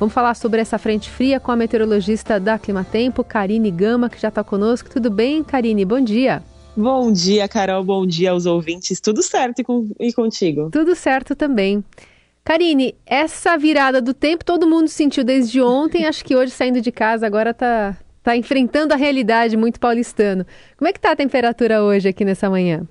Vamos falar sobre essa frente fria com a meteorologista da Climatempo, Karine Gama, que já está conosco. Tudo bem, Karine? Bom dia. Bom dia, Carol. Bom dia aos ouvintes. Tudo certo e, com, e contigo? Tudo certo também. Karine, essa virada do tempo todo mundo sentiu desde ontem. Acho que hoje, saindo de casa, agora está tá enfrentando a realidade muito paulistano. Como é que está a temperatura hoje aqui nessa manhã?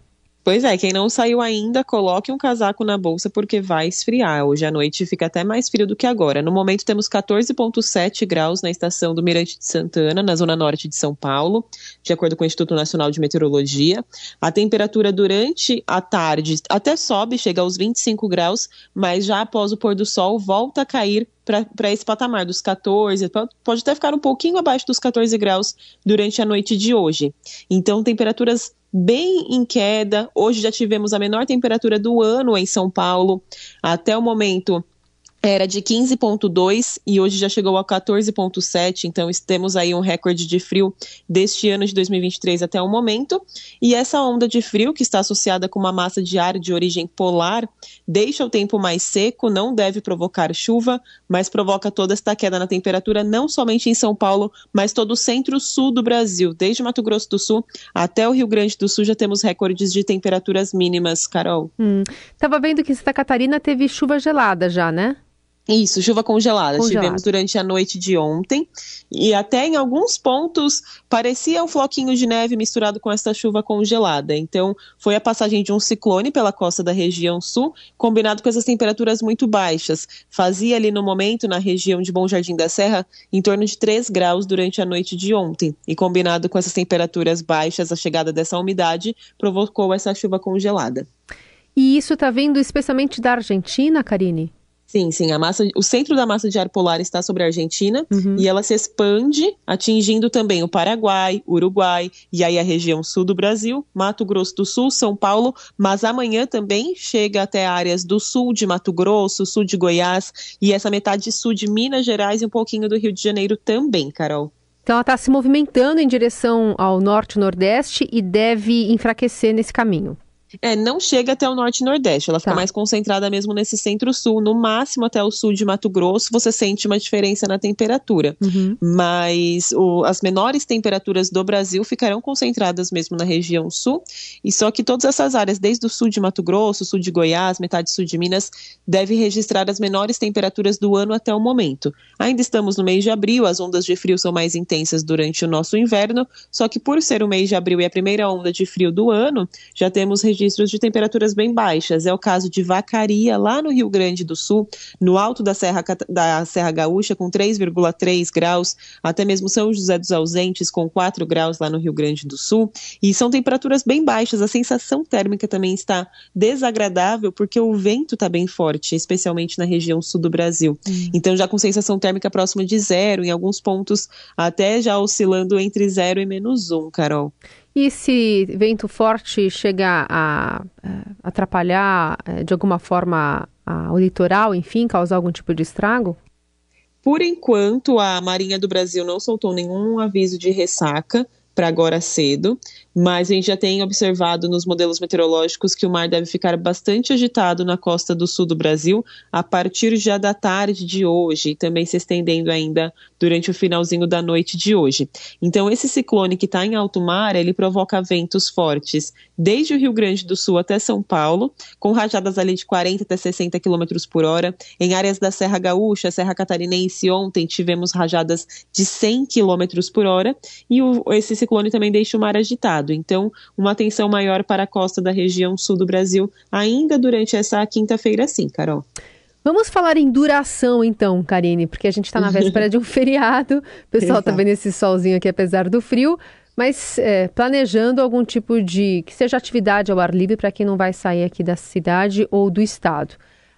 Pois é, quem não saiu ainda, coloque um casaco na bolsa porque vai esfriar. Hoje à noite fica até mais frio do que agora. No momento temos 14,7 graus na estação do Mirante de Santana, na zona norte de São Paulo, de acordo com o Instituto Nacional de Meteorologia. A temperatura durante a tarde até sobe, chega aos 25 graus, mas já após o pôr do sol volta a cair para esse patamar dos 14, pode até ficar um pouquinho abaixo dos 14 graus durante a noite de hoje. Então, temperaturas bem em queda. Hoje já tivemos a menor temperatura do ano em São Paulo. Até o momento, era de 15,2 e hoje já chegou a 14,7, então temos aí um recorde de frio deste ano de 2023 até o momento. E essa onda de frio, que está associada com uma massa de ar de origem polar, deixa o tempo mais seco, não deve provocar chuva, mas provoca toda esta queda na temperatura, não somente em São Paulo, mas todo o centro-sul do Brasil. Desde Mato Grosso do Sul até o Rio Grande do Sul já temos recordes de temperaturas mínimas, Carol. Hum, tava vendo que Santa Catarina teve chuva gelada já, né? Isso, chuva congelada. congelada. Tivemos durante a noite de ontem. E até em alguns pontos parecia um floquinho de neve misturado com essa chuva congelada. Então, foi a passagem de um ciclone pela costa da região sul, combinado com essas temperaturas muito baixas. Fazia ali no momento, na região de Bom Jardim da Serra, em torno de 3 graus durante a noite de ontem. E combinado com essas temperaturas baixas, a chegada dessa umidade provocou essa chuva congelada. E isso está vindo especialmente da Argentina, Karine? Sim, sim. A massa, o centro da massa de ar polar está sobre a Argentina uhum. e ela se expande, atingindo também o Paraguai, Uruguai e aí a região sul do Brasil, Mato Grosso do Sul, São Paulo, mas amanhã também chega até áreas do sul de Mato Grosso, sul de Goiás e essa metade sul de Minas Gerais e um pouquinho do Rio de Janeiro também, Carol. Então ela está se movimentando em direção ao norte-nordeste e deve enfraquecer nesse caminho. É, não chega até o norte e nordeste, ela fica tá. mais concentrada mesmo nesse centro-sul, no máximo até o sul de Mato Grosso, você sente uma diferença na temperatura. Uhum. Mas o, as menores temperaturas do Brasil ficarão concentradas mesmo na região sul, e só que todas essas áreas, desde o sul de Mato Grosso, sul de Goiás, metade sul de Minas, devem registrar as menores temperaturas do ano até o momento. Ainda estamos no mês de abril, as ondas de frio são mais intensas durante o nosso inverno, só que por ser o mês de abril e a primeira onda de frio do ano, já temos registros de temperaturas bem baixas. É o caso de Vacaria, lá no Rio Grande do Sul, no alto da Serra, da Serra Gaúcha, com 3,3 graus, até mesmo São José dos Ausentes, com 4 graus lá no Rio Grande do Sul. E são temperaturas bem baixas. A sensação térmica também está desagradável, porque o vento está bem forte, especialmente na região sul do Brasil. Hum. Então, já com sensação térmica próxima de zero, em alguns pontos até já oscilando entre zero e menos um, Carol. E se vento forte chegar a, atrapalhar eh, de alguma forma a, o litoral, enfim, causar algum tipo de estrago? Por enquanto, a Marinha do Brasil não soltou nenhum aviso de ressaca para agora cedo, mas a gente já tem observado nos modelos meteorológicos que o mar deve ficar bastante agitado na costa do sul do Brasil a partir já da tarde de hoje, também se estendendo ainda durante o finalzinho da noite de hoje. Então, esse ciclone que está em alto mar, ele provoca ventos fortes desde o Rio Grande do Sul até São Paulo, com rajadas ali de 40 até 60 km por hora. Em áreas da Serra Gaúcha, Serra Catarinense, ontem tivemos rajadas de 100 km por hora, e o, esse ciclone também deixa o mar agitado. Então, uma atenção maior para a costa da região sul do Brasil, ainda durante essa quinta-feira, sim, Carol. Vamos falar em duração, então, Karine, porque a gente está na véspera de um feriado. O pessoal está vendo esse solzinho aqui, apesar do frio, mas é, planejando algum tipo de. que seja atividade ao ar livre para quem não vai sair aqui da cidade ou do estado.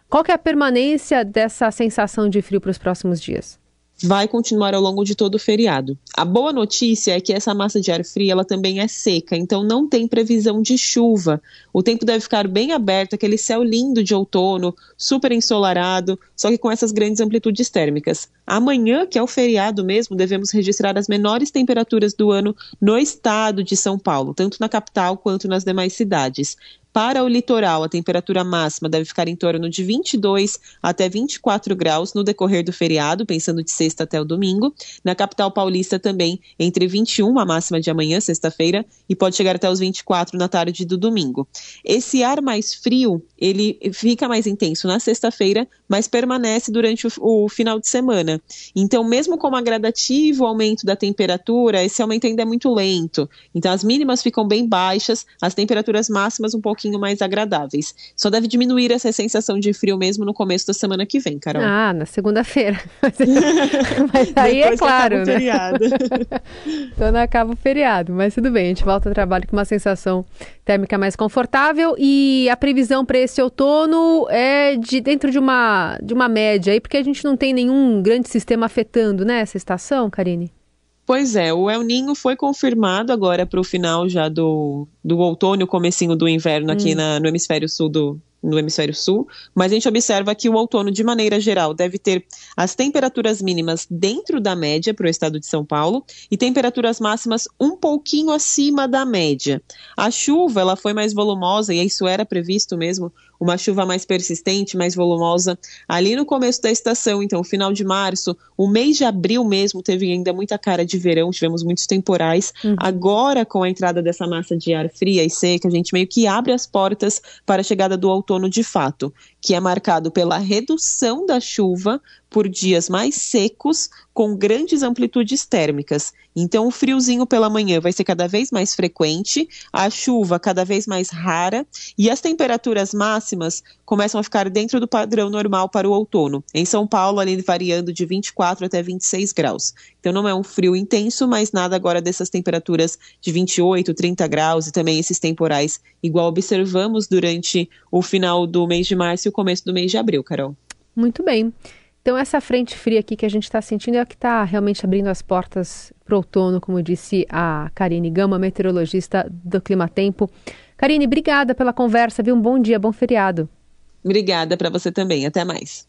Qual é a permanência dessa sensação de frio para os próximos dias? Vai continuar ao longo de todo o feriado. A boa notícia é que essa massa de ar frio ela também é seca, então não tem previsão de chuva. O tempo deve ficar bem aberto, aquele céu lindo de outono, super ensolarado, só que com essas grandes amplitudes térmicas. Amanhã, que é o feriado mesmo, devemos registrar as menores temperaturas do ano no estado de São Paulo, tanto na capital quanto nas demais cidades. Para o litoral, a temperatura máxima deve ficar em torno de 22 até 24 graus no decorrer do feriado, pensando de sexta até o domingo. Na capital paulista também, entre 21 a máxima de amanhã, sexta-feira, e pode chegar até os 24 na tarde do domingo. Esse ar mais frio, ele fica mais intenso na sexta-feira, mas permanece durante o, o final de semana. Então, mesmo com uma gradativo aumento da temperatura, esse aumento ainda é muito lento. Então, as mínimas ficam bem baixas, as temperaturas máximas um pouco pouquinho mais agradáveis. Só deve diminuir essa sensação de frio mesmo no começo da semana que vem, Carol. Ah, na segunda-feira. Mas aí é claro, né? Quando acaba o feriado. Mas tudo bem, a gente volta ao trabalho com uma sensação térmica mais confortável e a previsão para esse outono é de dentro de uma, de uma média aí, porque a gente não tem nenhum grande sistema afetando, né, essa estação, Karine? Pois é, o El Ninho foi confirmado agora para o final já do, do outono, comecinho do inverno aqui hum. na, no hemisfério sul do, no hemisfério sul, mas a gente observa que o outono, de maneira geral, deve ter as temperaturas mínimas dentro da média para o estado de São Paulo e temperaturas máximas um pouquinho acima da média. A chuva ela foi mais volumosa e isso era previsto mesmo, uma chuva mais persistente, mais volumosa ali no começo da estação, então final de março, o mês de abril mesmo teve ainda muita cara de verão, tivemos muitos temporais. Uhum. Agora com a entrada dessa massa de ar fria e seca, a gente meio que abre as portas para a chegada do outono outono de fato, que é marcado pela redução da chuva por dias mais secos, com grandes amplitudes térmicas. Então, o friozinho pela manhã vai ser cada vez mais frequente, a chuva cada vez mais rara e as temperaturas máximas começam a ficar dentro do padrão normal para o outono. Em São Paulo, ali variando de 24 até 26 graus. Então, não é um frio intenso, mas nada agora dessas temperaturas de 28, 30 graus e também esses temporais, igual observamos durante o final do mês de março e o começo do mês de abril, Carol. Muito bem. Então, essa frente fria aqui que a gente está sentindo é a que está realmente abrindo as portas para o outono, como disse a Karine Gama, meteorologista do Clima Tempo. Karine, obrigada pela conversa, viu? Um bom dia, bom feriado. Obrigada para você também. Até mais.